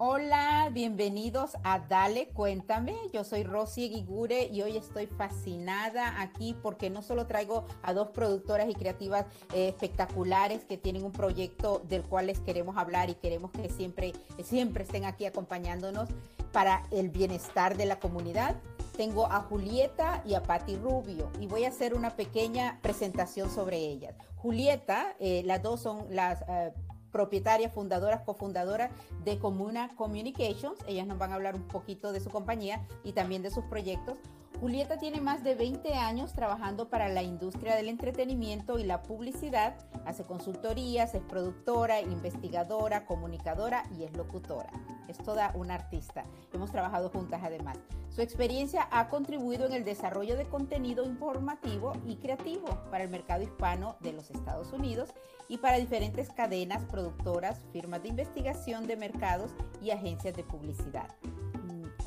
Hola, bienvenidos a Dale, cuéntame. Yo soy Rosy Eguigure y hoy estoy fascinada aquí porque no solo traigo a dos productoras y creativas eh, espectaculares que tienen un proyecto del cual les queremos hablar y queremos que siempre, siempre estén aquí acompañándonos para el bienestar de la comunidad. Tengo a Julieta y a Patti Rubio y voy a hacer una pequeña presentación sobre ellas. Julieta, eh, las dos son las... Uh, propietarias, fundadoras, cofundadoras de Comuna Communications. Ellas nos van a hablar un poquito de su compañía y también de sus proyectos. Julieta tiene más de 20 años trabajando para la industria del entretenimiento y la publicidad. Hace consultorías, es productora, investigadora, comunicadora y es locutora. Es toda una artista. Hemos trabajado juntas además. Su experiencia ha contribuido en el desarrollo de contenido informativo y creativo para el mercado hispano de los Estados Unidos y para diferentes cadenas, productoras, firmas de investigación de mercados y agencias de publicidad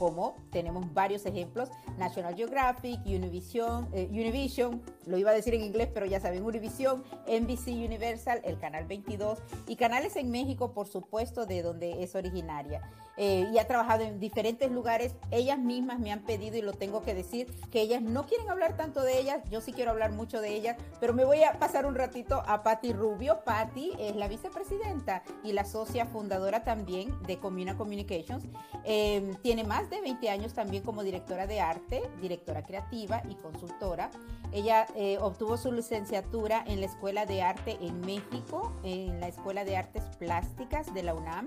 como tenemos varios ejemplos, National Geographic, Univision, eh, Univision, lo iba a decir en inglés, pero ya saben, Univision, NBC Universal, el Canal 22 y canales en México, por supuesto, de donde es originaria. Eh, y ha trabajado en diferentes lugares. Ellas mismas me han pedido, y lo tengo que decir, que ellas no quieren hablar tanto de ellas, yo sí quiero hablar mucho de ellas, pero me voy a pasar un ratito a Patti Rubio. Patti es la vicepresidenta y la socia fundadora también de Comuna Communications. Eh, tiene más de 20 años también como directora de arte, directora creativa y consultora. Ella eh, obtuvo su licenciatura en la Escuela de Arte en México, en la Escuela de Artes Plásticas de la UNAM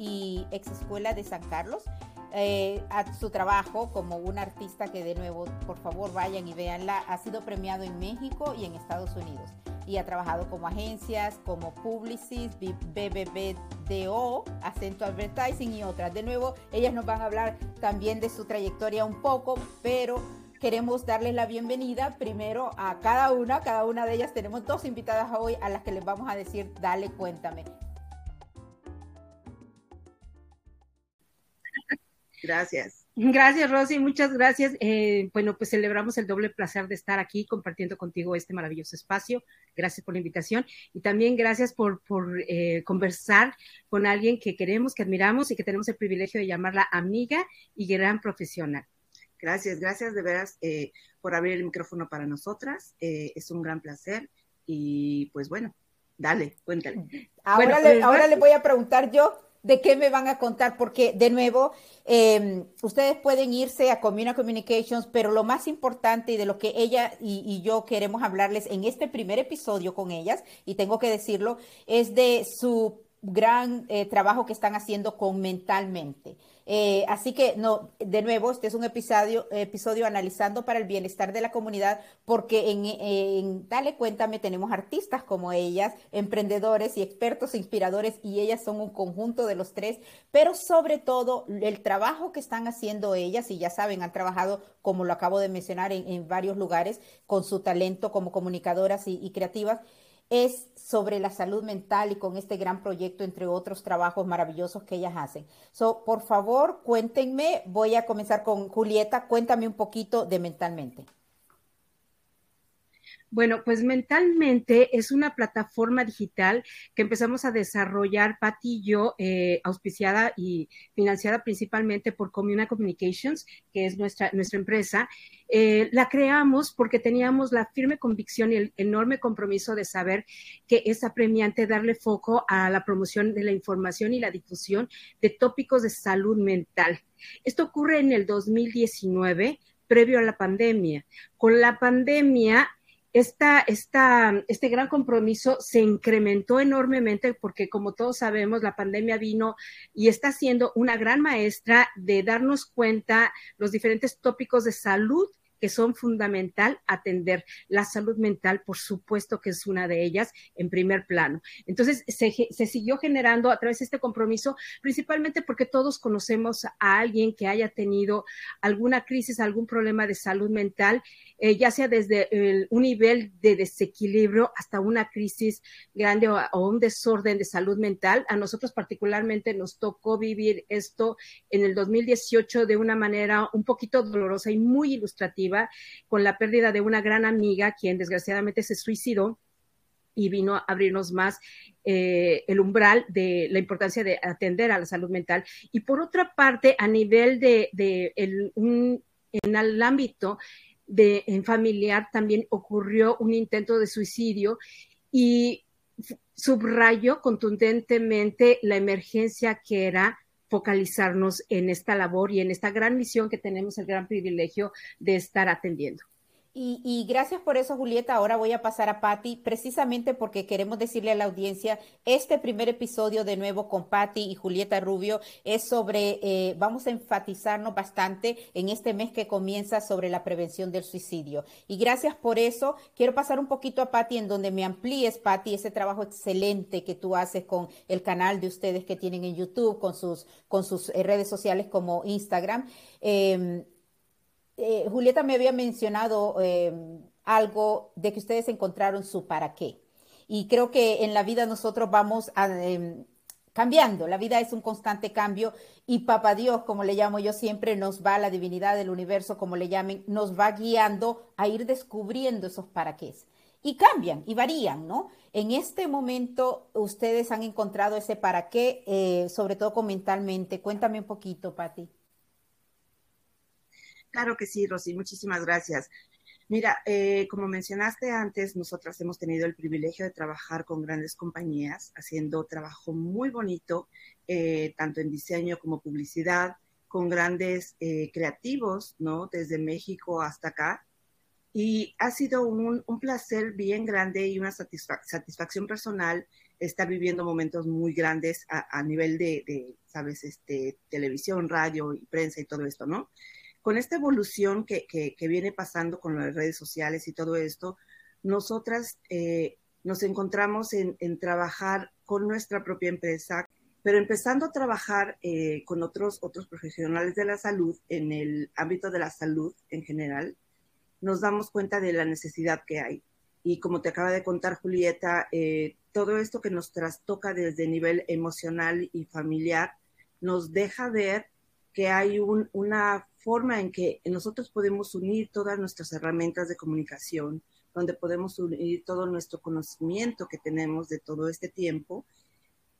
y ex escuela de San Carlos. Eh, a su trabajo como una artista que de nuevo, por favor, vayan y véanla, ha sido premiado en México y en Estados Unidos y ha trabajado como agencias, como Publicis, BBBDO, Acento Advertising y otras. De nuevo, ellas nos van a hablar también de su trayectoria un poco, pero queremos darles la bienvenida primero a cada una. Cada una de ellas tenemos dos invitadas hoy a las que les vamos a decir, dale, cuéntame. Gracias. Gracias, Rosy, muchas gracias. Eh, bueno, pues celebramos el doble placer de estar aquí compartiendo contigo este maravilloso espacio. Gracias por la invitación y también gracias por, eh, conversar con alguien que queremos, que admiramos y que tenemos el privilegio de llamarla amiga y gran profesional. Gracias, gracias de veras eh, por abrir el micrófono para nosotras. es un gran placer y pues bueno, dale, cuéntale. Ahora, le, ahora le voy a preguntar yo de qué me van a contar, porque de nuevo, em, ustedes pueden irse a Community Communications, pero lo más importante y de lo que ella y, y, yo queremos hablarles en este primer episodio con ellas, y tengo que decirlo, es de su gran eh, trabajo que están haciendo con mentalmente. Eh, así que, no, de nuevo, este es un episodio, episodio analizando para el bienestar de la comunidad, porque en, Dale Cuéntame tenemos artistas como ellas, emprendedores y expertos inspiradores, y ellas son un conjunto de los tres, pero sobre todo el trabajo que están haciendo ellas, y ya saben, han trabajado, como lo acabo de mencionar, en, varios lugares con su talento como comunicadoras y creativas es sobre la salud mental y con este gran proyecto, entre otros trabajos maravillosos que ellas hacen. So, por favor, cuéntenme, voy a comenzar con Julieta, cuéntame un poquito de mentalmente. Bueno, pues mentalmente es una plataforma digital que empezamos a desarrollar, Pati y yo, eh, auspiciada y financiada principalmente por Comuna Communications, que es nuestra, nuestra empresa. Eh, la creamos porque teníamos la firme convicción y el enorme compromiso de saber que es apremiante darle foco a la promoción de la información y la difusión de tópicos de salud mental. Esto ocurre en el 2019 previo a la pandemia. Con la pandemia esta, esta, este gran compromiso se incrementó enormemente porque, como todos sabemos, la pandemia vino y está siendo una gran maestra de darnos cuenta los diferentes tópicos de salud que son fundamental atender. La salud mental, por supuesto que es una de ellas en primer plano. Entonces, se, siguió generando a través de este compromiso, principalmente porque todos conocemos a alguien que haya tenido alguna crisis, algún problema de salud mental, eh, ya sea desde un nivel de desequilibrio hasta una crisis grande o un desorden de salud mental. A nosotros particularmente nos tocó vivir esto en el 2018 de una manera un poquito dolorosa y muy ilustrativa con la pérdida de una gran amiga, quien desgraciadamente se suicidó y vino a abrirnos más eh, el umbral de la importancia de atender a la salud mental. Y por otra parte, a nivel de, en el ámbito de en familiar también ocurrió un intento de suicidio y subrayó contundentemente la emergencia que era focalizarnos en esta labor y en esta gran misión que tenemos el gran privilegio de estar atendiendo. Y, gracias por eso, Julieta. Ahora voy a pasar a Patti, precisamente porque queremos decirle a la audiencia, este primer episodio de nuevo con Patti y Julieta Rubio es sobre, eh, vamos a enfatizarnos bastante en este mes que comienza sobre la prevención del suicidio. Y gracias por eso. Quiero pasar un poquito a Patti en donde me amplíes, Patti, ese trabajo excelente que tú haces con el canal de ustedes que tienen en YouTube, con sus, con sus eh, redes sociales como Instagram. Em, eh, Julieta me había mencionado em, algo de que ustedes encontraron su para qué. Y creo que en la vida nosotros vamos em, cambiando. La vida es un constante cambio y Papá Dios, como le llamo yo siempre, nos va, la divinidad del universo, como le llamen, nos va guiando a ir descubriendo esos para qué. Y cambian y varían, ¿no? En este momento ustedes han encontrado ese para qué, eh, sobre todo con mentalmente. Cuéntame un poquito, Patti. Claro que sí, Rosy, muchísimas gracias. Mira, eh, como mencionaste antes, nosotras hemos tenido el privilegio de trabajar con grandes compañías, haciendo trabajo muy bonito, eh, tanto en diseño como publicidad, con grandes eh, creativos, ¿no? Desde México hasta acá. Y ha sido un, placer bien grande y una satisfacción personal estar viviendo momentos muy grandes a, nivel de, de, sabes, este, televisión, radio y prensa y todo esto, ¿no? Con esta evolución que, viene pasando con las redes sociales y todo esto, nosotras eh, nos encontramos en, trabajar con nuestra propia empresa, pero empezando a trabajar eh, con otros, otros profesionales de la salud en el ámbito de la salud en general, nos damos cuenta de la necesidad que hay. Y como te acaba de contar Julieta, eh, todo esto que nos trastoca desde nivel emocional y familiar nos deja ver que hay una forma en que nosotros podemos unir todas nuestras herramientas de comunicación, donde podemos unir todo nuestro conocimiento que tenemos de todo este tiempo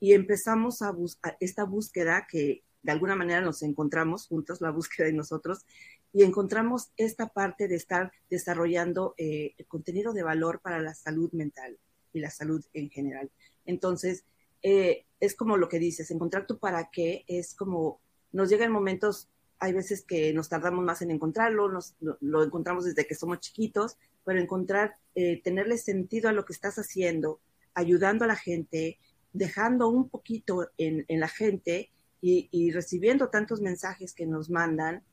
y empezamos a, buscar esta búsqueda que de alguna manera nos encontramos juntos, la búsqueda de nosotros, y encontramos esta parte de estar desarrollando eh, el contenido de valor para la salud mental y la salud en general. Entonces, eh, es como lo que dices, encontrar tu para qué es como nos llegan momentos hay veces que nos tardamos más en encontrarlo, lo, encontramos desde que somos chiquitos, pero encontrar, eh, tenerle sentido a lo que estás haciendo, ayudando a la gente, dejando un poquito en, la gente y, recibiendo tantos mensajes que nos mandan,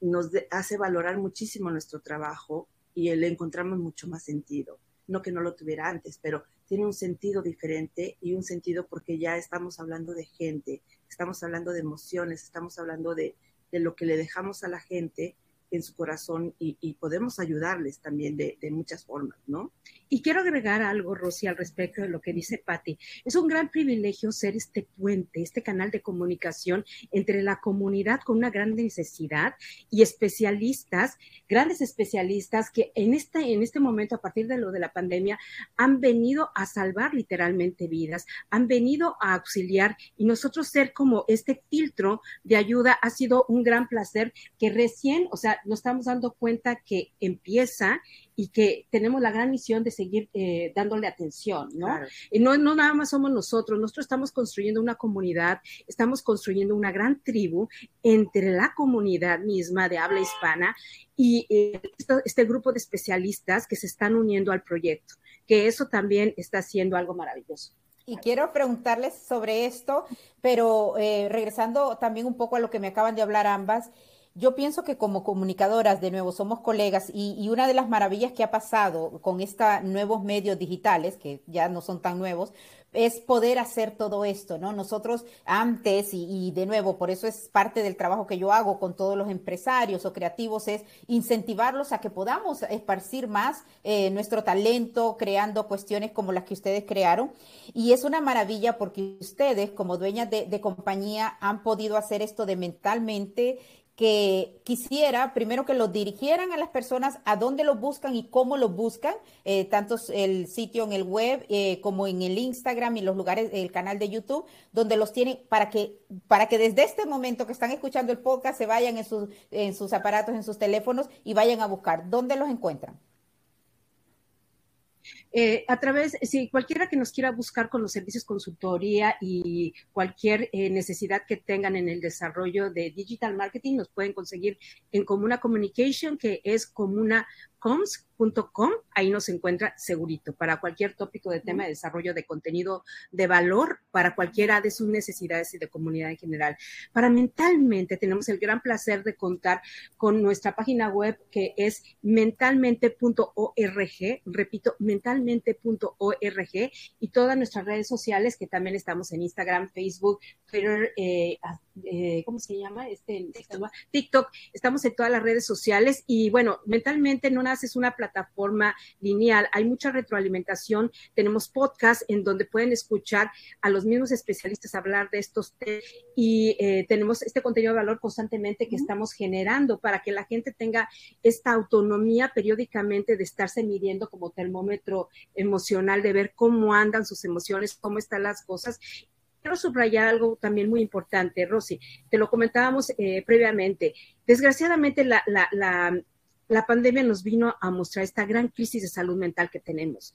nos hace valorar muchísimo nuestro trabajo y le encontramos mucho más sentido. No que no lo tuviera antes, pero tiene un sentido diferente y un sentido porque ya estamos hablando de gente, estamos hablando de emociones, estamos hablando de, de lo que le dejamos a la gente en su corazón y, podemos ayudarles también de, muchas formas, ¿no? Y quiero agregar algo, Rosy, al respecto de lo que dice Patti. Es un gran privilegio ser este puente, este canal de comunicación entre la comunidad con una gran necesidad y especialistas, grandes especialistas que en este, en este momento, a partir de lo de la pandemia, han venido a salvar literalmente vidas, han venido a auxiliar y nosotros ser como este filtro de ayuda ha sido un gran placer que recién, o sea, nos estamos dando cuenta que empieza y que tenemos la gran misión de seguir eh, dándole atención, ¿no? Y no, no nada más somos nosotros, nosotros estamos construyendo una comunidad, estamos construyendo una gran tribu entre la comunidad misma de habla hispana y eh, este, grupo de especialistas que se están uniendo al proyecto, que eso también está haciendo algo maravilloso. Y quiero preguntarles sobre esto, pero eh, regresando también un poco a lo que me acaban de hablar ambas, yo pienso que como comunicadoras, de nuevo, somos colegas y, una de las maravillas que ha pasado con estos nuevos medios digitales, que ya no son tan nuevos, es poder hacer todo esto, ¿no? Nosotros antes, y, de nuevo, por eso es parte del trabajo que yo hago con todos los empresarios o creativos, es incentivarlos a que podamos esparcir más eh, nuestro talento, creando cuestiones como las que ustedes crearon. Y es una maravilla porque ustedes, como dueñas de compañía, han podido hacer esto de mentalmente que quisiera primero que lo dirigieran a las personas a dónde lo buscan y cómo lo buscan, eh, tanto el sitio en el web eh, como en el Instagram y los lugares, el canal de YouTube, donde los tienen para que, para que desde este momento que están escuchando el podcast se vayan en sus, en sus aparatos, en sus teléfonos y vayan a buscar. ¿Dónde los encuentran? Eh, a través, si cualquiera que nos quiera buscar con los servicios consultoría y cualquier eh, necesidad que tengan en el desarrollo de digital marketing, nos pueden conseguir en Comuna Communication, que es comuna coms.com, ahí nos encuentra segurito para cualquier tópico de tema de desarrollo de contenido de valor para cualquiera de sus necesidades y de comunidad en general. Para mentalmente tenemos el gran placer de contar con nuestra página web que es mentalmente.org, repito, mentalmente.org y todas nuestras redes sociales que también estamos en Instagram, Facebook, Twitter, eh, eh, ¿cómo se llama? Este, TikTok, estamos en todas las redes sociales y bueno, mentalmente no es una plataforma lineal, hay mucha retroalimentación, tenemos podcasts en donde pueden escuchar a los mismos especialistas hablar de estos temas y eh, tenemos este contenido de valor constantemente que estamos generando para que la gente tenga esta autonomía periódicamente de estarse midiendo como termómetro emocional, de ver cómo andan sus emociones, cómo están las cosas quiero subrayar algo también muy importante, Rosy. Te lo comentábamos eh, previamente. Desgraciadamente, la, pandemia nos vino a mostrar esta gran crisis de salud mental que tenemos.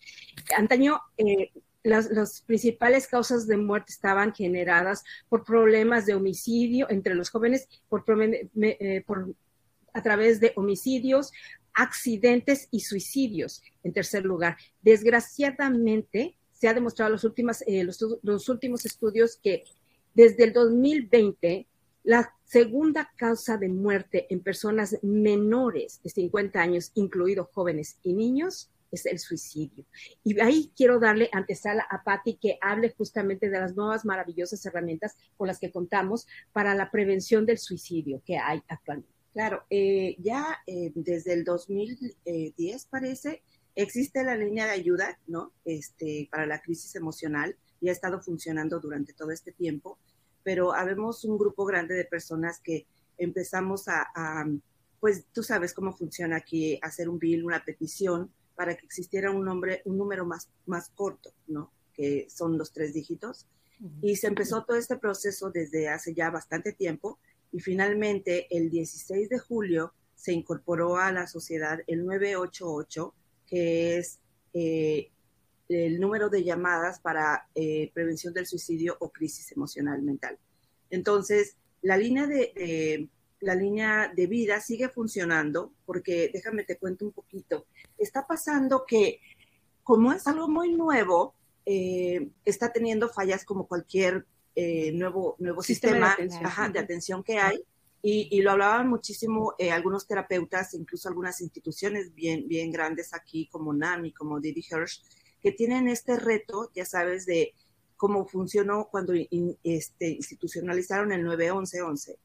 Antaño, eh, las, principales causas de muerte estaban generadas por problemas de homicidio entre los jóvenes, por, eh, por a través de homicidios, accidentes y suicidios, en tercer lugar. Desgraciadamente, se ha demostrado los, últimos, eh, los, los últimos estudios que desde el 2020 la segunda causa de muerte en personas menores de 50 años, incluidos jóvenes y niños, es el suicidio. Y ahí quiero darle antesala a Patti que hable justamente de las nuevas maravillosas herramientas con las que contamos para la prevención del suicidio que hay actualmente. Claro, eh, ya eh, desde el 2010 parece, existe la línea de ayuda, ¿no? Este, para la crisis emocional y ha estado funcionando durante todo este tiempo pero habemos un grupo grande de personas que empezamos a, pues tú sabes cómo funciona aquí, hacer un bill, una petición, para que existiera un, nombre, un número más, más corto, ¿no? Que son los tres dígitos. Y se empezó todo este proceso desde hace ya bastante tiempo y finalmente el 16 de julio se incorporó a la sociedad el 988, que es eh, el número de llamadas para eh, prevención del suicidio o crisis emocional mental. Entonces, la línea de, la línea de vida sigue funcionando porque, déjame te cuento un poquito, está pasando que como es algo muy nuevo, eh, está teniendo fallas como cualquier eh, nuevo, nuevo sistema, de, atención. que hay. Y, lo hablaban muchísimo algunos terapeutas, incluso algunas instituciones bien, bien grandes aquí, como NAMI, como Didi Hirsch, que tienen este reto, ya sabes, de cómo funcionó cuando este, institucionalizaron el 911.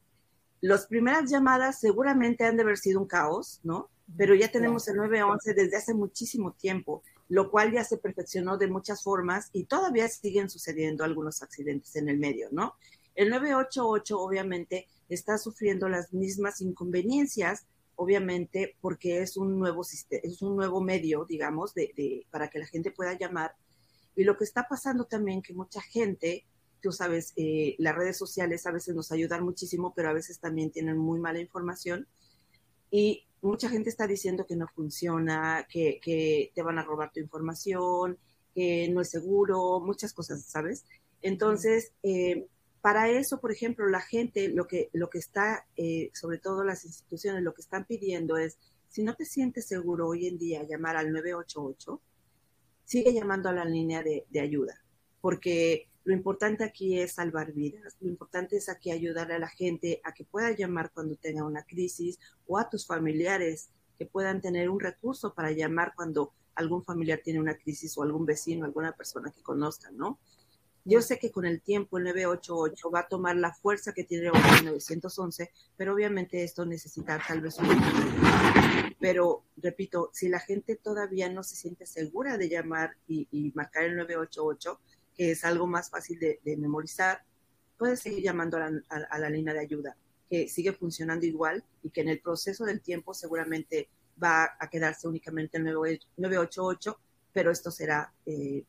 Las primeras llamadas seguramente han de haber sido un caos, ¿no? Pero ya tenemos el 911 desde hace muchísimo tiempo, lo cual ya se perfeccionó de muchas formas y todavía siguen sucediendo algunos accidentes en el medio, ¿no? El 988 obviamente está sufriendo las mismas inconveniencias obviamente porque es un nuevo sistema, es un nuevo medio, digamos, de, para que la gente pueda llamar. Y lo que está pasando también que mucha gente, tú sabes, eh, las redes sociales a veces nos ayudan muchísimo, pero a veces también tienen muy mala información. Y mucha gente está diciendo que no funciona, que, que te van a robar tu información, que no es seguro, muchas cosas, ¿sabes? Entonces, eh, para eso, por ejemplo, la gente, lo que, lo que está, eh, sobre todo las instituciones, lo que están pidiendo es, si no te sientes seguro hoy en día llamar al 988, sigue llamando a la línea de, ayuda, porque lo importante aquí es salvar vidas, lo importante es aquí ayudarle a la gente a que pueda llamar cuando tenga una crisis o a tus familiares que puedan tener un recurso para llamar cuando algún familiar tiene una crisis o algún vecino, alguna persona que conozcan, ¿no? Yo sé que con el tiempo el 988 va a tomar la fuerza que tiene hoy el 911, pero obviamente esto necesita tal vez un... Pero, repito, si la gente todavía no se siente segura de llamar y, marcar el 988, que es algo más fácil de, memorizar, puede seguir llamando a la, línea de ayuda. que sigue funcionando igual y que en el proceso del tiempo seguramente va a quedarse únicamente el 988, pero esto será eh,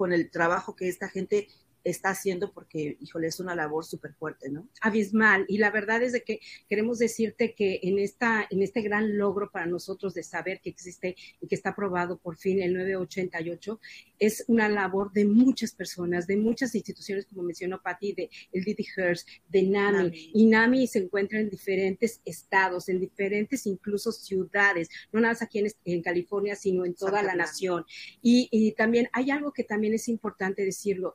con el trabajo que esta gente está haciendo porque, híjole, es una labor súper fuerte, ¿no? Abismal. Y la verdad es de que queremos decirte que en, esta, en este gran logro para nosotros de saber que existe y que está aprobado por fin el 988, es una labor de muchas personas, de muchas instituciones, como mencionó Patti, de el Didi Hearst, de NAMI. Y NAMI se encuentra en diferentes estados, en diferentes incluso ciudades, no nada más aquí en, California, sino en toda la nación. Y, y también hay algo que también es importante decirlo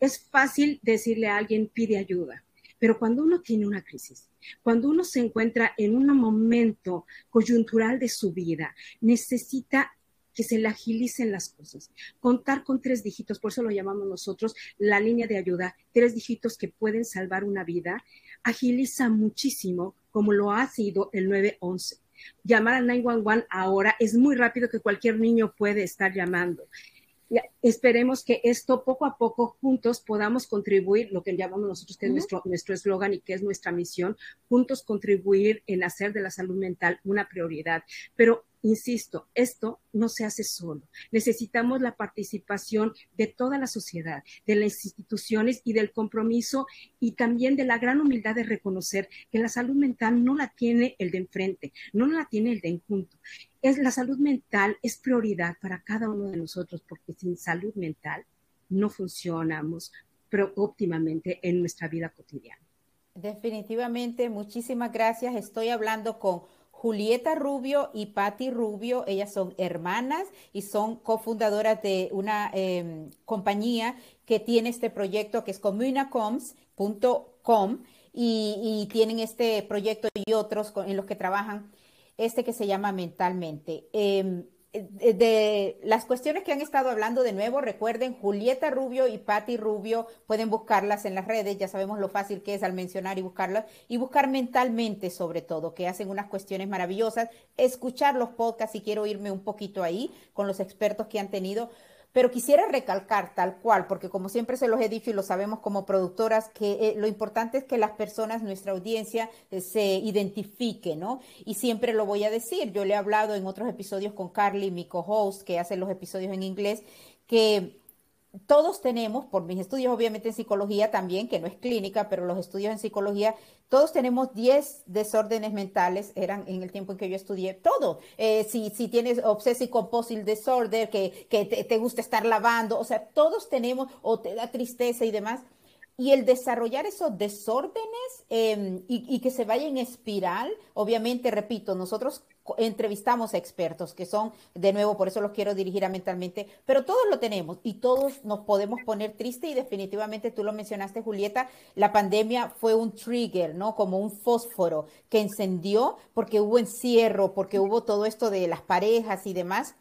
es fácil decirle a alguien pide ayuda, pero cuando uno tiene una crisis, cuando uno se encuentra en un momento coyuntural de su vida, necesita que se le agilicen las cosas. Contar con tres dígitos, por eso lo llamamos nosotros la línea de ayuda, tres dígitos que pueden salvar una vida, agiliza muchísimo como lo ha sido el 911. Llamar al 911 ahora es muy rápido que cualquier niño puede estar llamando esperemos que esto poco a poco juntos podamos contribuir, lo que llamamos nosotros que es nuestro nuestro eslogan y que es nuestra misión, juntos contribuir en hacer de la salud mental una prioridad. Pero Insisto, esto no se hace solo. Necesitamos la participación de toda la sociedad, de las instituciones y del compromiso y también de la gran humildad de reconocer que la salud mental no la tiene el de enfrente, no la tiene el de enjunto. Es, la salud mental es prioridad para cada uno de nosotros porque sin salud mental no funcionamos óptimamente en nuestra vida cotidiana. Definitivamente, muchísimas gracias. Estoy hablando con Julieta Rubio y Patti Rubio, ellas son hermanas y son cofundadoras de una em, compañía que tiene este proyecto que es communacoms.com y, y, tienen este proyecto y otros en los que trabajan, este que se llama Mentalmente. Em, de las cuestiones que han estado hablando de nuevo, recuerden, Julieta Rubio y Patti Rubio, pueden buscarlas en las redes, ya sabemos lo fácil que es al mencionar y buscarlas, y buscar mentalmente sobre todo, que hacen unas cuestiones maravillosas, escuchar los podcasts y quiero irme un poquito ahí con los expertos que han tenido, pero quisiera recalcar tal cual, porque como siempre se los he dicho y lo sabemos como productoras, que eh, lo importante es que las personas, nuestra audiencia, eh, se identifique, ¿no? Y siempre lo voy a decir, yo le he hablado en otros episodios con Carly, mi co-host, que hace los episodios en inglés, que todos tenemos, por mis estudios obviamente en psicología también, que no es clínica, pero los estudios en psicología, todos tenemos 10 desórdenes mentales, eran en el tiempo en que yo estudié, todo. Eh, si, si tienes obsessive compulsive disorder, que, que te, te, gusta estar lavando, o sea, todos tenemos, o te da tristeza y demás. Y el desarrollar esos desórdenes em, y, que se vaya en espiral, obviamente, repito, nosotros entrevistamos a expertos que son, de nuevo, por eso los quiero dirigir a mentalmente, pero todos lo tenemos y todos nos podemos poner triste y definitivamente tú lo mencionaste, Julieta, la pandemia fue un trigger, ¿no? Como un fósforo que encendió porque hubo encierro, porque hubo todo esto de las parejas y demás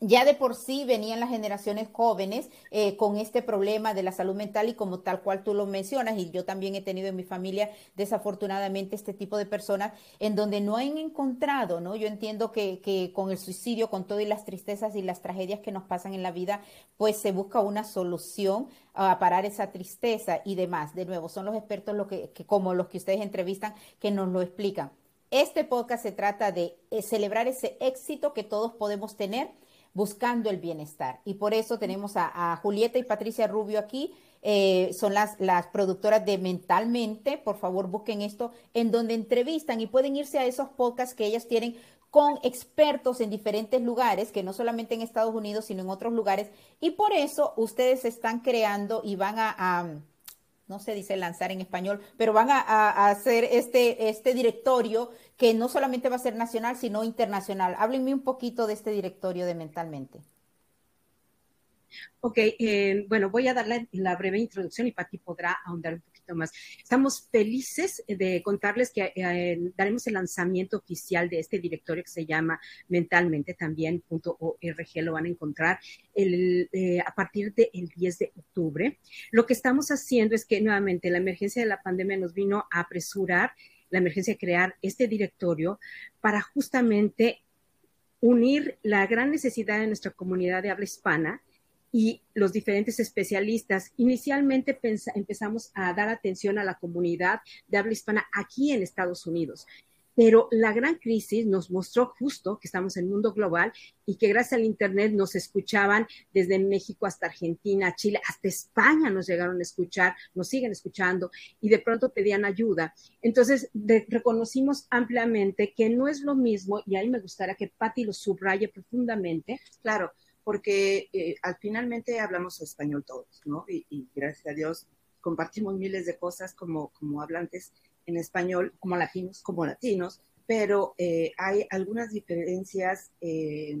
ya de por sí venían las generaciones jóvenes eh, con este problema de la salud mental y como tal cual tú lo mencionas, y yo también he tenido en mi familia desafortunadamente este tipo de personas en donde no han encontrado, ¿no? Yo entiendo que, que con el suicidio, con todas las tristezas y las tragedias que nos pasan en la vida, pues se busca una solución a parar esa tristeza y demás. De nuevo, son los expertos que, que como los que ustedes entrevistan que nos lo explican. Este podcast se trata de eh, celebrar ese éxito que todos podemos tener buscando el bienestar. Y por eso tenemos a, Julieta y Patricia Rubio aquí. Eh, son las, las productoras de Mentalmente. Por favor, busquen esto, en donde entrevistan y pueden irse a esos podcasts que ellas tienen con expertos en diferentes lugares, que no solamente en Estados Unidos, sino en otros lugares. Y por eso ustedes están creando y van a no se dice lanzar en español, pero van a, hacer este, este directorio que no solamente va a ser nacional, sino internacional. Háblenme un poquito de este directorio de Mentalmente. Ok, eh, bueno, voy a dar la, breve introducción y Pati podrá ahondar un más. Estamos felices de contarles que eh, daremos el lanzamiento oficial de este directorio que se llama mentalmente también.org, lo van a encontrar el, eh, a partir del 10 de octubre. Lo que estamos haciendo es que nuevamente la emergencia de la pandemia nos vino a apresurar la emergencia de crear este directorio para justamente unir la gran necesidad de nuestra comunidad de habla hispana y los diferentes especialistas. Inicialmente empezamos a dar atención a la comunidad de habla hispana aquí en Estados Unidos. Pero la gran crisis nos mostró justo que estamos en el mundo global y que gracias al Internet nos escuchaban desde México hasta Argentina, Chile, hasta España nos llegaron a escuchar, nos siguen escuchando y de pronto pedían ayuda. Entonces, reconocimos ampliamente que no es lo mismo, y ahí me gustaría que Patti lo subraye profundamente. Claro, porque eh, al finalmente hablamos español todos, ¿no? Y, gracias a Dios compartimos miles de cosas como, hablantes en español como latinos, como latinos, pero eh, hay algunas diferencias eh,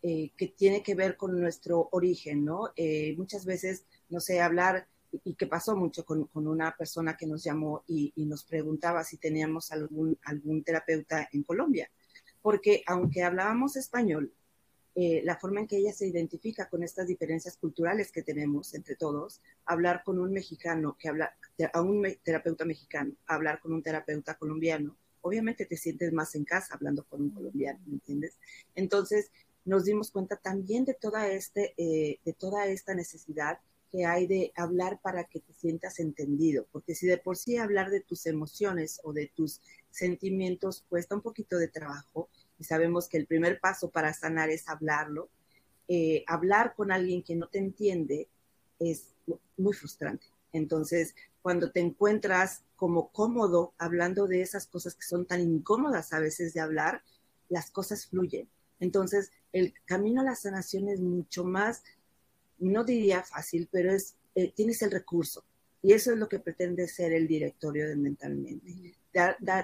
que tienen que ver con nuestro origen, ¿no? muchas veces, no sé, hablar, y que pasó mucho con, una persona que nos llamó y, y, nos preguntaba si teníamos algún, algún terapeuta en Colombia, porque aunque hablábamos español, eh, la forma en que ella se identifica con estas diferencias culturales que tenemos entre todos, hablar con un mexicano que habla, a un terapeuta mexicano, hablar con un terapeuta colombiano, obviamente te sientes más en casa hablando con un colombiano, ¿me entiendes? Entonces nos dimos cuenta también de toda, este, eh, de toda esta necesidad que hay de hablar para que te sientas entendido, porque si de por sí hablar de tus emociones o de tus sentimientos cuesta un poquito de trabajo, y sabemos que el primer paso para sanar es hablarlo, eh, hablar con alguien que no te entiende es muy frustrante. Entonces, cuando te encuentras como cómodo hablando de esas cosas que son tan incómodas a veces de hablar, las cosas fluyen. Entonces, el camino a la sanación es mucho más, no diría fácil, pero es, eh, tienes el recurso. Y eso es lo que pretende ser el directorio de Mentalmente.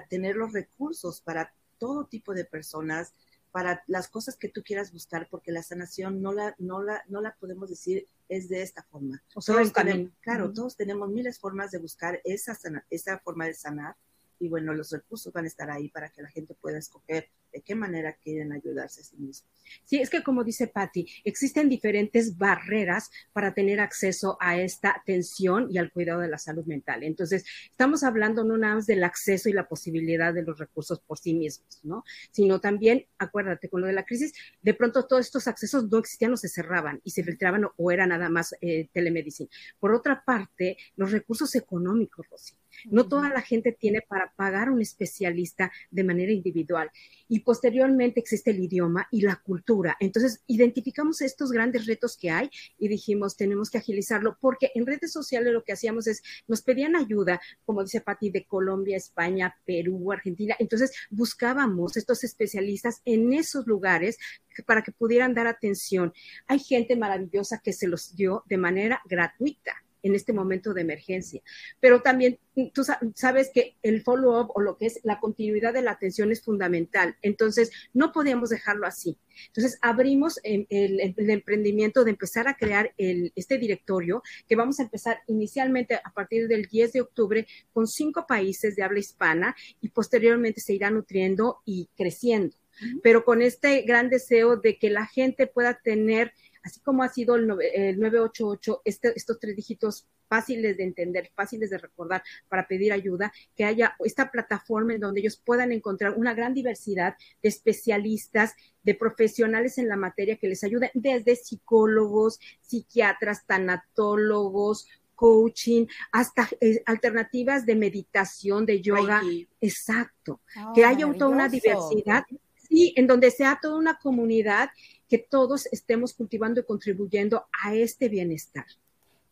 tener los recursos para todo tipo de personas, para las cosas que tú quieras buscar, porque la sanación no la, no la, no la podemos decir es de esta forma. O todos tenemos, claro, todos tenemos miles formas de buscar esa, esa forma de sanar y bueno, los recursos van a estar ahí para que la gente pueda escoger de qué manera quieren ayudarse a sí mismos. Sí, es que como dice Patti, existen diferentes barreras para tener acceso a esta atención y al cuidado de la salud mental. Entonces, estamos hablando no nada más del acceso y la posibilidad de los recursos por sí mismos, ¿no? Sino también, acuérdate, con lo de la crisis, de pronto todos estos accesos no existían o se cerraban y se filtraban o, era nada más eh, telemedicina. Por otra parte, los recursos económicos, Rosy. No toda la gente tiene para pagar un especialista de manera individual. Y posteriormente existe el idioma y la cultura. Entonces, identificamos estos grandes retos que hay y dijimos, tenemos que agilizarlo, porque en redes sociales lo que hacíamos es, nos pedían ayuda, como dice Patti, de Colombia, España, Perú, Argentina. Entonces, buscábamos estos especialistas en esos lugares para que pudieran dar atención. Hay gente maravillosa que se los dio de manera gratuita en este momento de emergencia. Pero también tú sabes que el follow-up o lo que es la continuidad de la atención es fundamental. Entonces, no podíamos dejarlo así. Entonces, abrimos el, emprendimiento de empezar a crear este directorio que vamos a empezar inicialmente a partir del 10 de octubre con cinco países de habla hispana y posteriormente se irá nutriendo y creciendo. Pero con este gran deseo de que la gente pueda tener así como ha sido el, 988, este, estos tres dígitos fáciles de entender, fáciles de recordar para pedir ayuda, que haya esta plataforma en donde ellos puedan encontrar una gran diversidad de especialistas, de profesionales en la materia que les ayuden, desde psicólogos, psiquiatras, tanatólogos, coaching, hasta eh, alternativas de meditación, de yoga. Exacto. que haya toda una diversidad. Sí, en donde sea toda una comunidad que todos estemos cultivando y contribuyendo a este bienestar.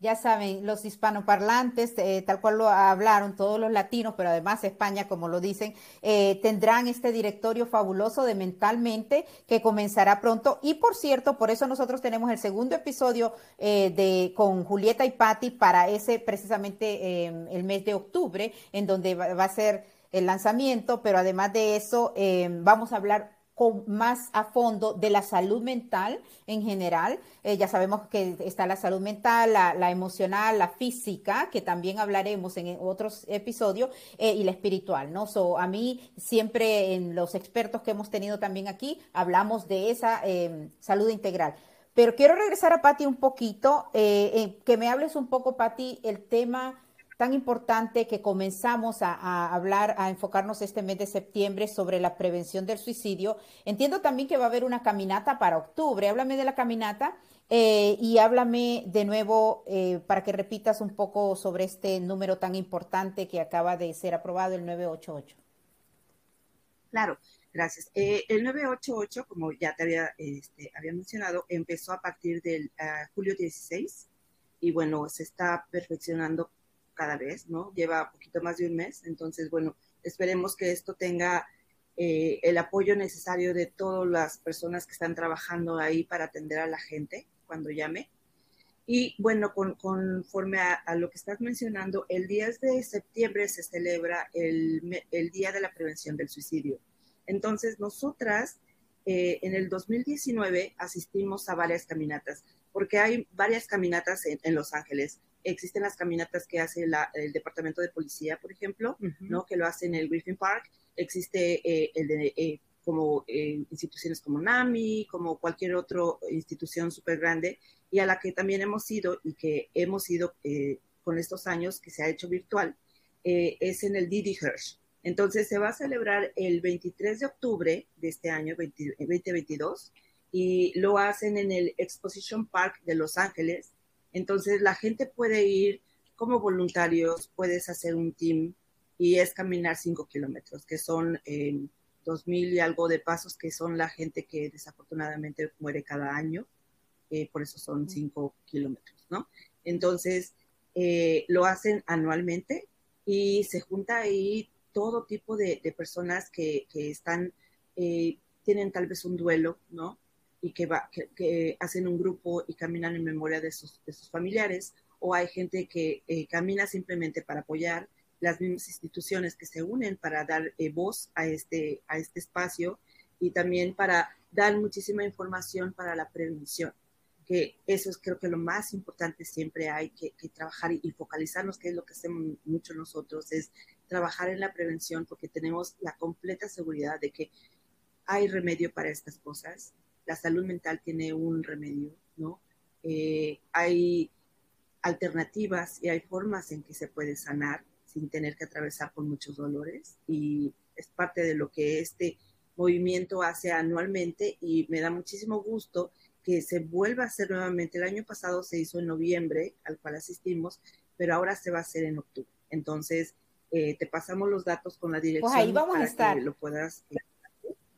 Ya saben, los hispanoparlantes, eh, tal cual lo hablaron todos los latinos, pero además España, como lo dicen, eh, tendrán este directorio fabuloso de Mentalmente que comenzará pronto. Y por cierto, por eso nosotros tenemos el segundo episodio eh, de con Julieta y Patti para ese precisamente el mes de octubre, en donde va, va, a ser el lanzamiento, pero además de eso vamos a hablar con más a fondo de la salud mental en general. Eh, ya sabemos que está la salud mental, la, emocional, la física, que también hablaremos en otros episodios, eh, y la espiritual, ¿no? So, a mí siempre en los expertos que hemos tenido también aquí hablamos de esa em, salud integral. Pero quiero regresar a Patti un poquito, eh, que me hables un poco, Patti, el tema tan importante que comenzamos a, hablar, a enfocarnos este mes de septiembre sobre la prevención del suicidio. Entiendo también que va a haber una caminata para octubre. Háblame de la caminata Eh, y háblame de nuevo eh, para que repitas un poco sobre este número tan importante que acaba de ser aprobado, el 988. Claro, gracias. Eh, el 988, como ya te había, este, mencionado, empezó a partir del ah, julio 16 y bueno, se está perfeccionando cada vez, ¿no? Lleva poquito más de un mes, entonces bueno, esperemos que esto tenga el apoyo necesario de todas las personas que están trabajando ahí para atender a la gente cuando llame. Y bueno, conforme a, lo que estás mencionando, el 10 de septiembre se celebra el, Día de la Prevención del Suicidio. Entonces, nosotras eh, en el 2019 asistimos a varias caminatas, porque hay varias caminatas en, Los Ángeles. Existen las caminatas que hace el Departamento de Policía, por ejemplo, ¿no? que lo hace en el Griffin Park. Existe eh, el de eh, como eh, instituciones como NAMI, como cualquier otra institución súper grande, y a la que también hemos ido y que hemos ido eh, con estos años que se ha hecho virtual, eh, es en el Didi Hirsch. Entonces se va a celebrar el 23 de octubre de este año 2022 y lo hacen en el Exposition Park de Los Ángeles. Entonces la gente puede ir como voluntarios, puedes hacer un team y es caminar 5 kilómetros, que son dos mil y algo de pasos, que son la gente que desafortunadamente muere cada año, eh, por eso son cinco kilómetros, ¿no? Entonces, eh, lo hacen anualmente y se junta ahí todo tipo de, personas que, están, eh, tienen tal vez un duelo, ¿no? Y que, va, que, hacen un grupo y caminan en memoria de sus, de sus familiares, o hay gente que camina simplemente para apoyar, las mismas instituciones que se unen para dar eh, voz a este, a este espacio y también para dar muchísima información para la prevención, que eso es creo que lo más importante siempre hay que, trabajar y, focalizarnos, que es lo que hacemos mucho nosotros, es trabajar en la prevención porque tenemos la completa seguridad de que hay remedio para estas cosas, la salud mental tiene un remedio, ¿no? Eh, hay alternativas y hay formas en que se puede sanar sin tener que atravesar por muchos dolores y es parte de lo que este movimiento hace anualmente y me da muchísimo gusto que se vuelva a hacer nuevamente. El año pasado se hizo en noviembre, al cual asistimos, pero ahora se va a hacer en octubre. Entonces, eh, te pasamos los datos con la dirección pues ahí vamos para a estar. que lo puedas eh,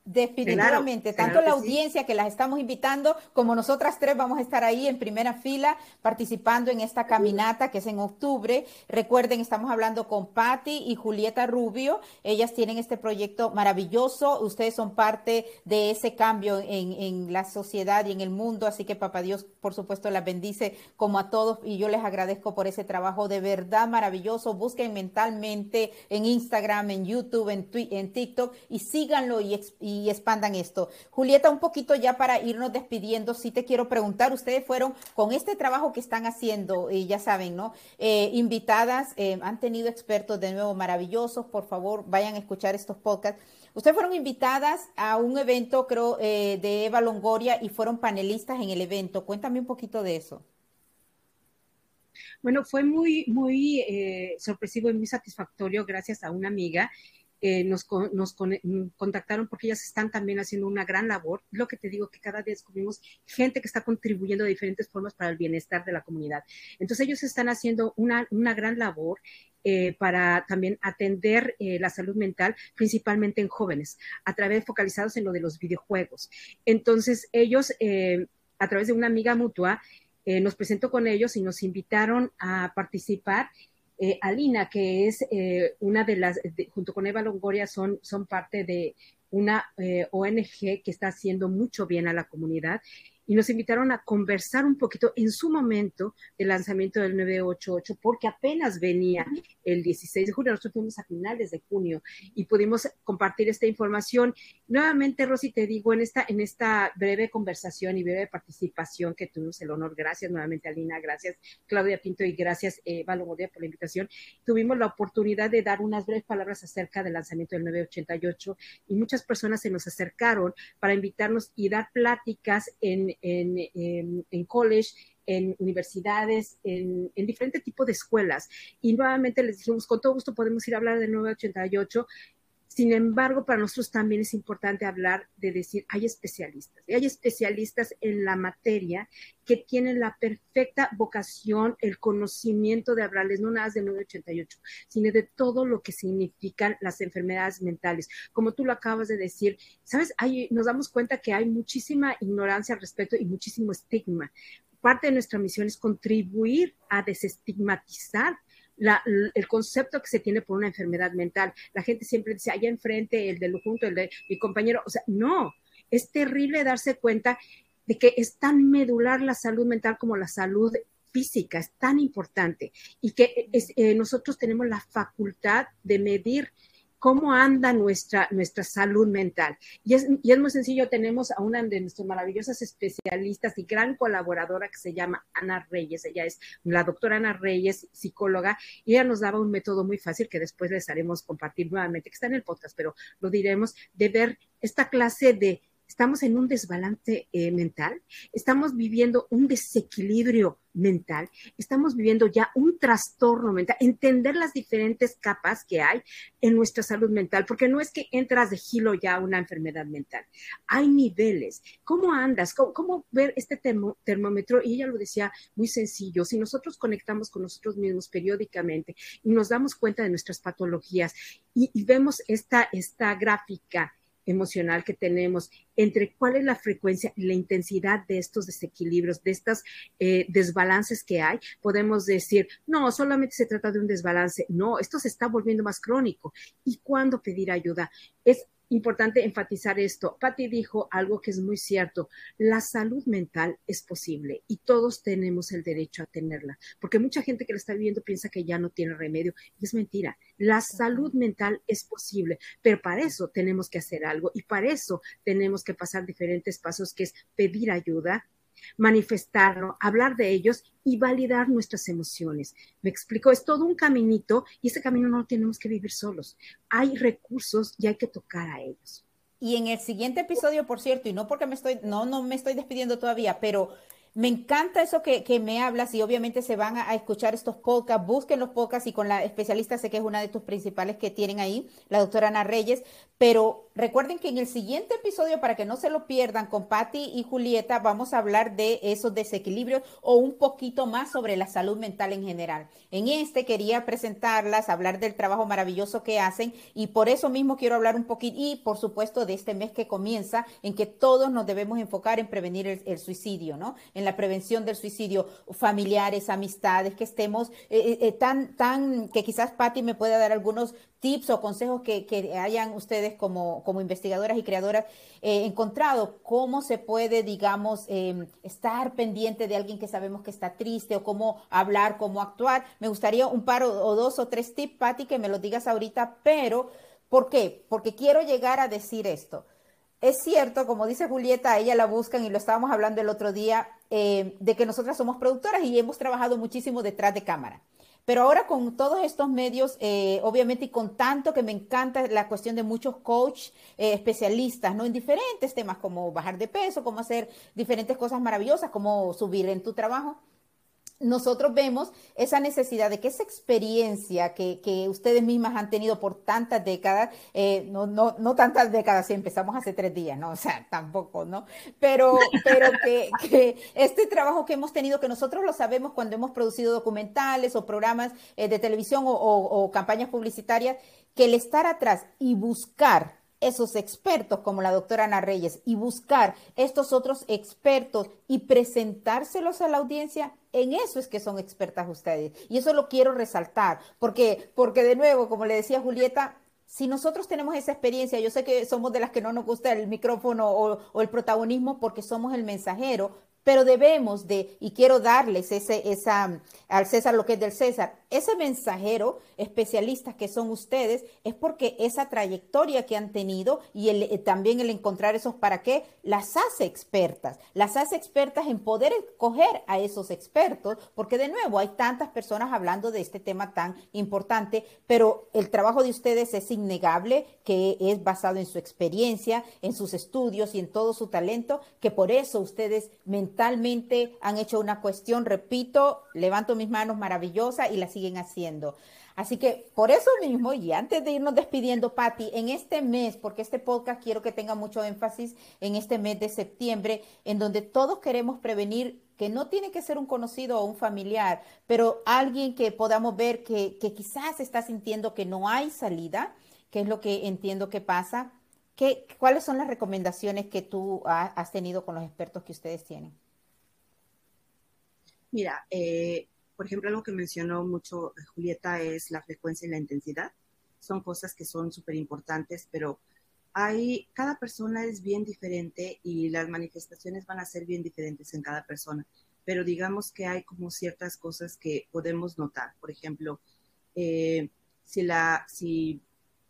Definitivamente, tanto la audiencia que las estamos invitando como nosotras tres vamos a estar ahí en primera fila participando en esta caminata que es en octubre. Recuerden, estamos hablando con Patti y Julieta Rubio. Ellas tienen este proyecto maravilloso. Ustedes son parte de ese cambio en, en la sociedad y en el mundo. Así que papá Dios, por supuesto, las bendice como a todos y yo les agradezco por ese trabajo de verdad maravilloso. Busquen mentalmente en Instagram, en YouTube, en, en TikTok y síganlo y, y y expandan esto. Julieta, un poquito ya para irnos despidiendo, sí te quiero preguntar, ustedes fueron con este trabajo que están haciendo, y ya saben, ¿no? Eh, invitadas, eh, han tenido expertos de nuevo maravillosos, por favor, vayan a escuchar estos podcasts. Ustedes fueron invitadas a un evento, creo, eh, de Eva Longoria y fueron panelistas en el evento. Cuéntame un poquito de eso. Bueno, fue muy, muy sorpresivo y muy satisfactorio gracias a una amiga eh, nos, mm, contactaron porque ellas están también haciendo una gran labor. Lo que te digo, que cada día descubrimos gente que está contribuyendo de diferentes formas para el bienestar de la comunidad. Entonces ellos están haciendo una, una gran labor eh, para también atender eh, la salud mental, principalmente en jóvenes, a través focalizados en lo de los videojuegos. Entonces ellos, a través de una amiga mutua, nos presentó con ellos y nos invitaron a participar eh, Alina, que es eh, una de las, junto con Eva Longoria, son, son parte de una eh, ONG que está haciendo mucho bien a la comunidad y nos invitaron a conversar un poquito en su momento del lanzamiento del 988, porque apenas venía el 16 de junio, nosotros fuimos a finales de junio y pudimos compartir esta información. Nuevamente, Rosy, te digo, en esta, en esta breve conversación y breve participación que tuvimos el honor, gracias nuevamente Alina, gracias Claudia Pinto y gracias Eva Lomodia por la invitación, tuvimos la oportunidad de dar unas breves palabras acerca del lanzamiento del 988 y muchas personas se nos acercaron para invitarnos y dar pláticas en en, college, en universidades, en, en diferentes tipos de escuelas. Y nuevamente les dijimos, con todo gusto podemos ir a hablar del 988 Sin embargo, para nosotros también es importante hablar de decir, hay especialistas, y hay especialistas en la materia que tienen la perfecta vocación, el conocimiento de hablarles, no nada más de 988, sino de todo lo que significan las enfermedades mentales. Como tú lo acabas de decir, ¿sabes? nos damos cuenta que hay muchísima ignorancia al respecto y muchísimo estigma. Parte de nuestra misión es contribuir a desestigmatizar el concepto que se tiene por una enfermedad mental. La gente siempre dice, allá enfrente, el de lo junto, el de mi compañero. O sea, no, es terrible darse cuenta de que es tan medular la salud mental como la salud física, es tan importante y que eh, nosotros tenemos la facultad de medir cómo anda nuestra, nuestra salud mental. Y es, y es muy sencillo, tenemos a una de nuestras maravillosas especialistas y gran colaboradora que se llama Ana Reyes, ella es la doctora Ana Reyes, psicóloga, y ella nos daba un método muy fácil que después les haremos compartir nuevamente, que está en el podcast, pero lo diremos, de ver esta clase de estamos en un desbalance eh, mental, estamos viviendo un desequilibrio mental, estamos viviendo ya un trastorno mental, entender las diferentes capas que hay en nuestra salud mental, porque no es que entras de gilo ya a una enfermedad mental, hay niveles. ¿Cómo andas? ¿Cómo, ver este termómetro? Y ella lo decía muy sencillo, si nosotros conectamos con nosotros mismos periódicamente y nos damos cuenta de nuestras patologías y, y vemos esta, esta gráfica, emocional que tenemos, entre cuál es la frecuencia y la intensidad de estos desequilibrios, de estos eh, desbalances que hay, podemos decir, no, solamente se trata de un desbalance, no, esto se está volviendo más crónico. ¿Y cuándo pedir ayuda? Es importante enfatizar esto. Patti dijo algo que es muy cierto. La salud mental es posible y todos tenemos el derecho a tenerla, porque mucha gente que la está viviendo piensa que ya no tiene remedio y es mentira. La salud mental es posible, pero para eso tenemos que hacer algo y para eso tenemos que pasar diferentes pasos, que es pedir ayuda, manifestarlo, hablar de ellos y validar nuestras emociones. Me explico, es todo un caminito y ese camino no lo tenemos que vivir solos. Hay recursos y hay que tocar a ellos. Y en el siguiente episodio, por cierto, y no porque me estoy, no, no me estoy despidiendo todavía, pero me encanta eso que, me hablas y obviamente se van a, escuchar estos podcasts, busquen los podcasts y con la especialista sé que es una de tus principales que tienen ahí, la doctora Ana Reyes, pero recuerden que en el siguiente episodio, para que no se lo pierdan, con Patti y Julieta vamos a hablar de esos desequilibrios o un poquito más sobre la salud mental en general. En este quería presentarlas, hablar del trabajo maravilloso que hacen y por eso mismo quiero hablar un poquito y por supuesto de este mes que comienza en que todos nos debemos enfocar en prevenir el, suicidio, ¿no? la prevención del suicidio, familiares, amistades, que estemos eh, eh, eh, tan, tan, que quizás Patti me pueda dar algunos tips o consejos que, que hayan ustedes como, como investigadoras y creadoras encontrado, cómo se puede, digamos, em, estar pendiente de alguien que sabemos que está triste o cómo hablar, cómo actuar. Me gustaría un par o, dos o tres tips, Patti, que me los digas ahorita, pero ¿por qué? Porque quiero llegar a decir esto es cierto, como dice Julieta, ella la buscan y lo estábamos hablando el otro día, eh, de que nosotras somos productoras y hemos trabajado muchísimo detrás de cámara. Pero ahora con todos estos medios, eh, obviamente, y con tanto que me encanta la cuestión de muchos coach eh, especialistas, ¿no? En diferentes temas, como bajar de peso, cómo hacer diferentes cosas maravillosas, como subir en tu trabajo nosotros vemos esa necesidad de que esa experiencia que, ustedes mismas han tenido por tantas décadas, eh, no, no, no tantas décadas, si empezamos hace tres días, ¿no? O sea, tampoco, ¿no? Pero, pero que, este trabajo que hemos tenido, que nosotros lo sabemos cuando hemos producido documentales o programas eh, de televisión o campañas publicitarias, que el estar atrás y buscar esos expertos como la doctora Ana Reyes y buscar estos otros expertos y presentárselos a la audiencia, en eso es que son expertas ustedes. Y eso lo quiero resaltar, porque, porque de nuevo, como le decía Julieta, si nosotros tenemos esa experiencia, yo sé que somos de las que no nos gusta el micrófono o, o, el protagonismo porque somos el mensajero, pero debemos de, y quiero darles ese, esa, al César lo que es del César, ese mensajero especialista que son ustedes, es porque esa trayectoria que han tenido y eh, también el encontrar esos para qué, las hace expertas, las hace expertas en poder escoger a esos expertos, porque de nuevo hay tantas personas hablando de este tema tan importante, pero el trabajo de ustedes es innegable, que es basado en su experiencia, en sus estudios y en todo su talento, que por eso ustedes mentalmente han hecho una cuestión, repito, levanto mis manos maravillosa y la siguen haciendo. Así que por eso mismo, y antes de irnos despidiendo, Patti, en este mes, porque este podcast quiero que tenga mucho énfasis en este mes de septiembre, en donde todos queremos prevenir que no tiene que ser un conocido o un familiar, pero alguien que podamos ver que, que quizás está sintiendo que no hay salida, que es lo que entiendo que pasa. ¿Qué, ¿Cuáles son las recomendaciones que tú has tenido con los expertos que ustedes tienen? Mira, eh, por ejemplo, algo que mencionó mucho eh, Julieta es la frecuencia y la intensidad. Son cosas que son súper importantes, pero hay, cada persona es bien diferente y las manifestaciones van a ser bien diferentes en cada persona. Pero digamos que hay como ciertas cosas que podemos notar. Por ejemplo, eh, si, la, si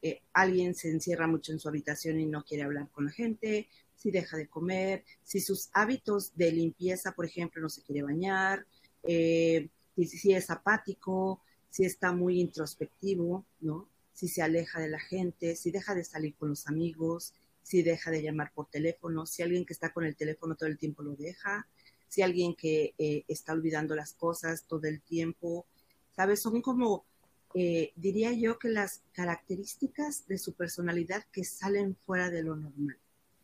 eh, alguien se encierra mucho en su habitación y no quiere hablar con la gente, si deja de comer, si sus hábitos de limpieza, por ejemplo, no se quiere bañar, eh, si, es apático, si está muy introspectivo, ¿no? Si se aleja de la gente, si deja de salir con los amigos, si deja de llamar por teléfono, si alguien que está con el teléfono todo el tiempo lo deja, si alguien que eh, está olvidando las cosas todo el tiempo, ¿sabes? Son como, eh, diría yo que las características de su personalidad que salen fuera de lo normal,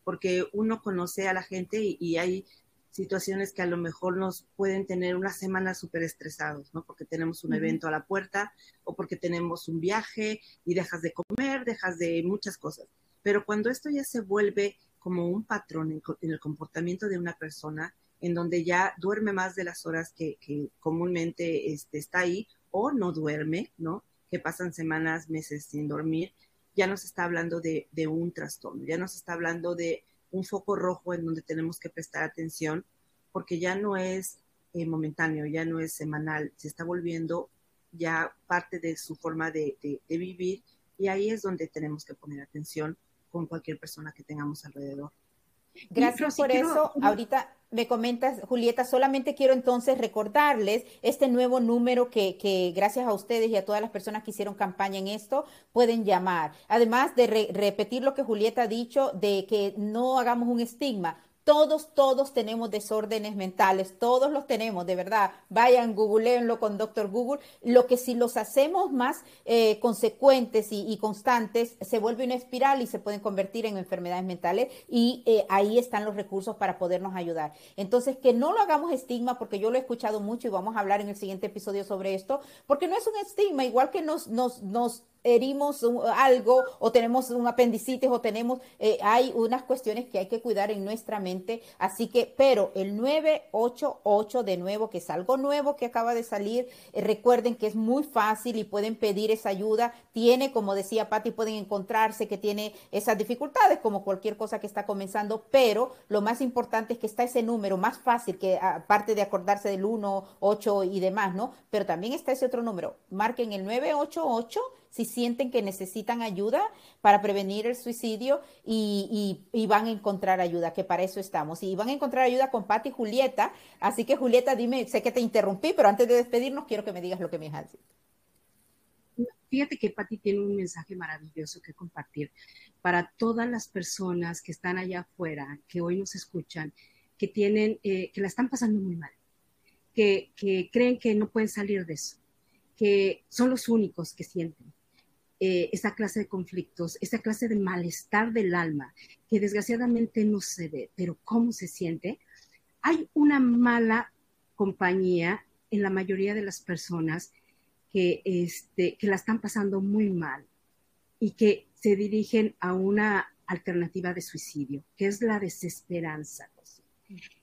porque uno conoce a la gente y hay situaciones que a lo mejor nos pueden tener una semana súper estresados, ¿no? Porque tenemos un evento a la puerta o porque tenemos un viaje y dejas de comer, dejas de muchas cosas. Pero cuando esto ya se vuelve como un patrón en, el comportamiento de una persona, en donde ya duerme más de las horas que, comúnmente este, está ahí o no duerme, ¿no? Que pasan semanas, meses sin dormir, ya nos está hablando de, de un trastorno, ya nos está hablando de un foco rojo en donde tenemos que prestar atención porque ya no es eh, momentáneo, ya no es semanal, se está volviendo ya parte de su forma de, vivir y ahí es donde tenemos que poner atención con cualquier persona que tengamos alrededor. Gracias por eso. Ahorita me comentas, Julieta, solamente quiero entonces recordarles este nuevo número que, que, gracias a ustedes y a todas las personas que hicieron campaña en esto, pueden llamar. Además de repetir lo que Julieta ha dicho, de que no hagamos un estigma. Todos, todos tenemos desórdenes mentales, todos los tenemos, de verdad. Vayan, googleenlo con Doctor Google. Lo que si los hacemos más eh, consecuentes y, constantes, se vuelve una espiral y se pueden convertir en enfermedades mentales y eh, ahí están los recursos para podernos ayudar. Entonces, que no lo hagamos estigma, porque yo lo he escuchado mucho y vamos a hablar en el siguiente episodio sobre esto, porque no es un estigma, igual que nos, nos, nos herimos algo o tenemos un apendicitis o tenemos, eh, hay unas cuestiones que hay que cuidar en nuestra mente. Así que, pero el 988 de nuevo, que es algo nuevo que acaba de salir, eh, recuerden que es muy fácil y pueden pedir esa ayuda. Tiene, como decía Patti, pueden encontrarse que tiene esas dificultades como cualquier cosa que está comenzando, pero lo más importante es que está ese número más fácil que aparte de acordarse del 1, 8 y demás, ¿no? Pero también está ese otro número. Marquen el 988 si sienten que necesitan ayuda para prevenir el suicidio y, van a encontrar ayuda, que para eso estamos. Y van a encontrar ayuda con Patti y Julieta. Así que Julieta, dime, sé que te interrumpí, pero antes de despedirnos quiero que me digas lo que me has dicho. Fíjate que Patti tiene un mensaje maravilloso que compartir para todas las personas que están allá afuera, que hoy nos escuchan, que tienen, eh, que la están pasando muy mal, que, que creen que no pueden salir de eso, que son los únicos que sienten, eh, esa clase de conflictos, esa clase de malestar del alma, que desgraciadamente no se ve, pero cómo se siente, hay una mala compañía en la mayoría de las personas que, este, que la están pasando muy mal y que se dirigen a una alternativa de suicidio, que es la desesperanza.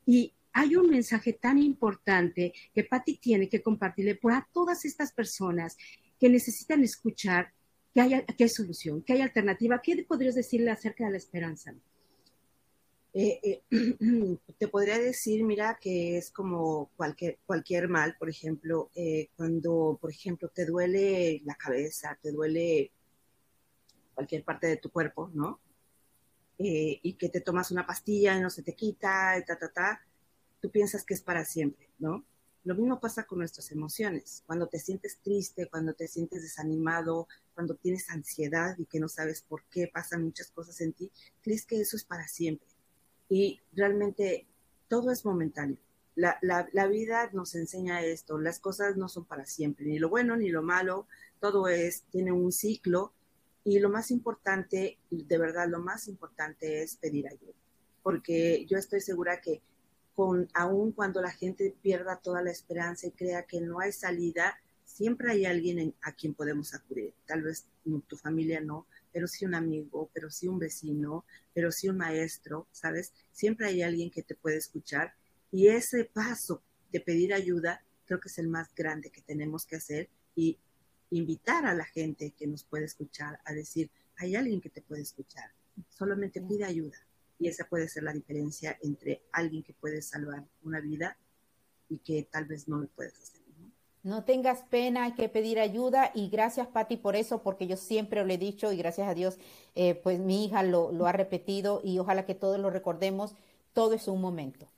Y hay un mensaje tan importante que Patti tiene que compartirle para todas estas personas que necesitan escuchar que hay, hay solución, que hay alternativa. ¿Qué podrías decirle acerca de la esperanza? Eh, eh, te podría decir, mira, que es como cualquier, cualquier mal, por ejemplo, eh, cuando, por ejemplo, te duele la cabeza, te duele cualquier parte de tu cuerpo, ¿no? y que te tomas una pastilla y no se te quita, ta, ta, ta, tú piensas que es para siempre, ¿no? Lo mismo pasa con nuestras emociones. Cuando te sientes triste, cuando te sientes desanimado, cuando tienes ansiedad y que no sabes por qué pasan muchas cosas en ti, crees que eso es para siempre. Y realmente todo es momentáneo. La, la, la, vida nos enseña esto, las cosas no son para siempre, ni lo bueno ni lo malo, todo es, tiene un ciclo y lo más importante, de verdad, lo más importante es pedir ayuda, porque yo estoy segura que con, aun cuando la gente pierda toda la esperanza y crea que no hay salida, siempre hay alguien a quien podemos acudir. Tal vez tu familia no, pero sí un amigo, pero sí un vecino, pero sí un maestro, ¿sabes? Siempre hay alguien que te puede escuchar y ese paso de pedir ayuda creo que es el más grande que tenemos que hacer y invitar a la gente que nos puede escuchar a decir, hay alguien que te puede escuchar, solamente pide ayuda. Y esa puede ser la diferencia entre alguien que puede salvar una vida y que tal vez no lo puedes hacer. No tengas pena, hay que pedir ayuda y gracias Patti por eso, porque yo siempre lo he dicho y gracias a Dios, eh, pues mi hija lo, lo, ha repetido y ojalá que todos lo recordemos, todo es un momento.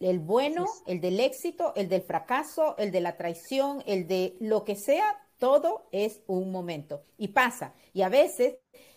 El bueno, el del éxito, el del fracaso, el de la traición, el de lo que sea, todo es un momento y pasa. Y a veces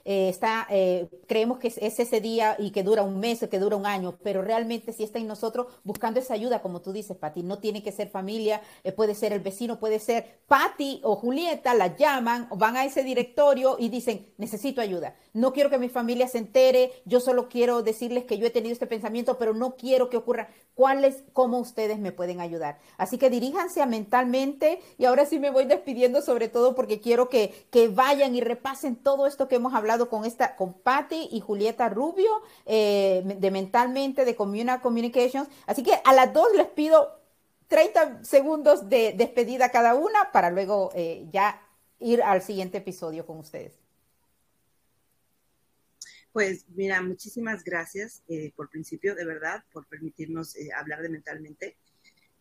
eh, está, eh, creemos que es, ese día y que dura un mes o que dura un año, pero realmente si está en nosotros buscando esa ayuda, como tú dices, Pati, no tiene que ser familia, eh, puede ser el vecino, puede ser Pati o Julieta, la llaman, van a ese directorio y dicen, necesito ayuda, no quiero que mi familia se entere, yo solo quiero decirles que yo he tenido este pensamiento, pero no quiero que ocurra. ¿Cuáles, cómo ustedes me pueden ayudar? Así que diríjanse a mentalmente y ahora sí me voy despidiendo sobre todo porque quiero que, que vayan y repasen todo esto que hemos hablado con esta, con Patty y Julieta Rubio eh, de Mentalmente, de Communal Communications. Así que a las dos les pido 30 segundos de despedida cada una para luego eh, ya ir al siguiente episodio con ustedes. Pues mira, muchísimas gracias eh, por principio, de verdad, por permitirnos hablar de mentalmente.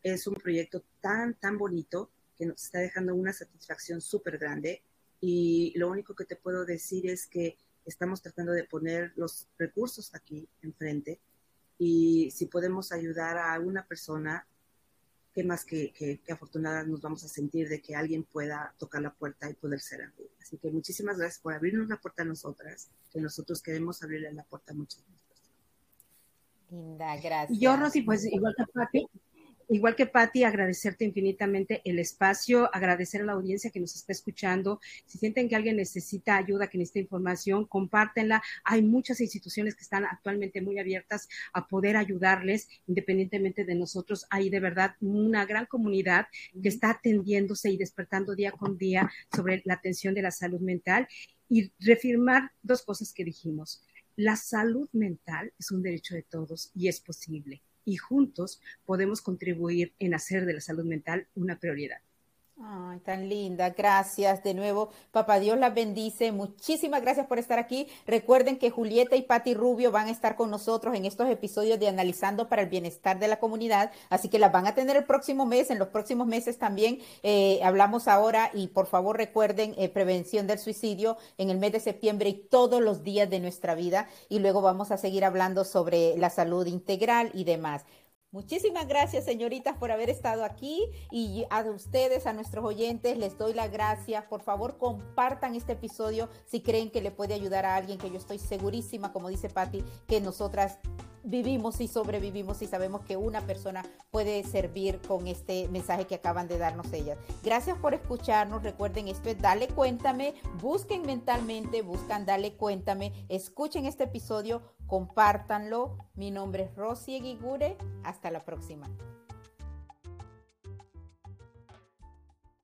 Es un proyecto tan, tan bonito que nos está dejando una satisfacción súper grande y lo único que te puedo decir es que estamos tratando de poner los recursos aquí enfrente y si podemos ayudar a una persona, qué más que, que, afortunada nos vamos a sentir de que alguien pueda tocar la puerta y poder ser servir. Así que muchísimas gracias por abrirnos la puerta a nosotras, que nosotros queremos abrirle la puerta a muchas personas. Linda, gracias. Yo, Rosy, pues igual que Pati, igual que Patti, agradecerte infinitamente el espacio, agradecer a la audiencia que nos está escuchando. Si sienten que alguien necesita ayuda, que necesita información, compártenla. Hay muchas instituciones que están actualmente muy abiertas a poder ayudarles, independientemente de nosotros. Hay de verdad una gran comunidad que está atendiéndose y despertando día con día sobre la atención de la salud mental y reafirmar dos cosas que dijimos. La salud mental es un derecho de todos y es posible y juntos podemos contribuir en hacer de la salud mental una prioridad. Ay, tan linda, gracias de nuevo. Papá Dios las bendice. Muchísimas gracias por estar aquí. Recuerden que Julieta y Patti Rubio van a estar con nosotros en estos episodios de Analizando para el Bienestar de la Comunidad. Así que las van a tener el próximo mes, en los próximos meses también. Eh, hablamos ahora y por favor recuerden eh, prevención del suicidio en el mes de septiembre y todos los días de nuestra vida. Y luego vamos a seguir hablando sobre la salud integral y demás. Muchísimas gracias, señoritas, por haber estado aquí y a ustedes, a nuestros oyentes, les doy las gracias. Por favor, compartan este episodio si creen que le puede ayudar a alguien, que yo estoy segurísima, como dice Patti, que nosotras vivimos y sobrevivimos y sabemos que una persona puede servir con este mensaje que acaban de darnos ellas. Gracias por escucharnos. Recuerden, esto es Dale Cuéntame. Busquen mentalmente, buscan Dale Cuéntame. Escuchen este episodio, compártanlo. Mi nombre es Rosy Eguigure. Hasta la próxima.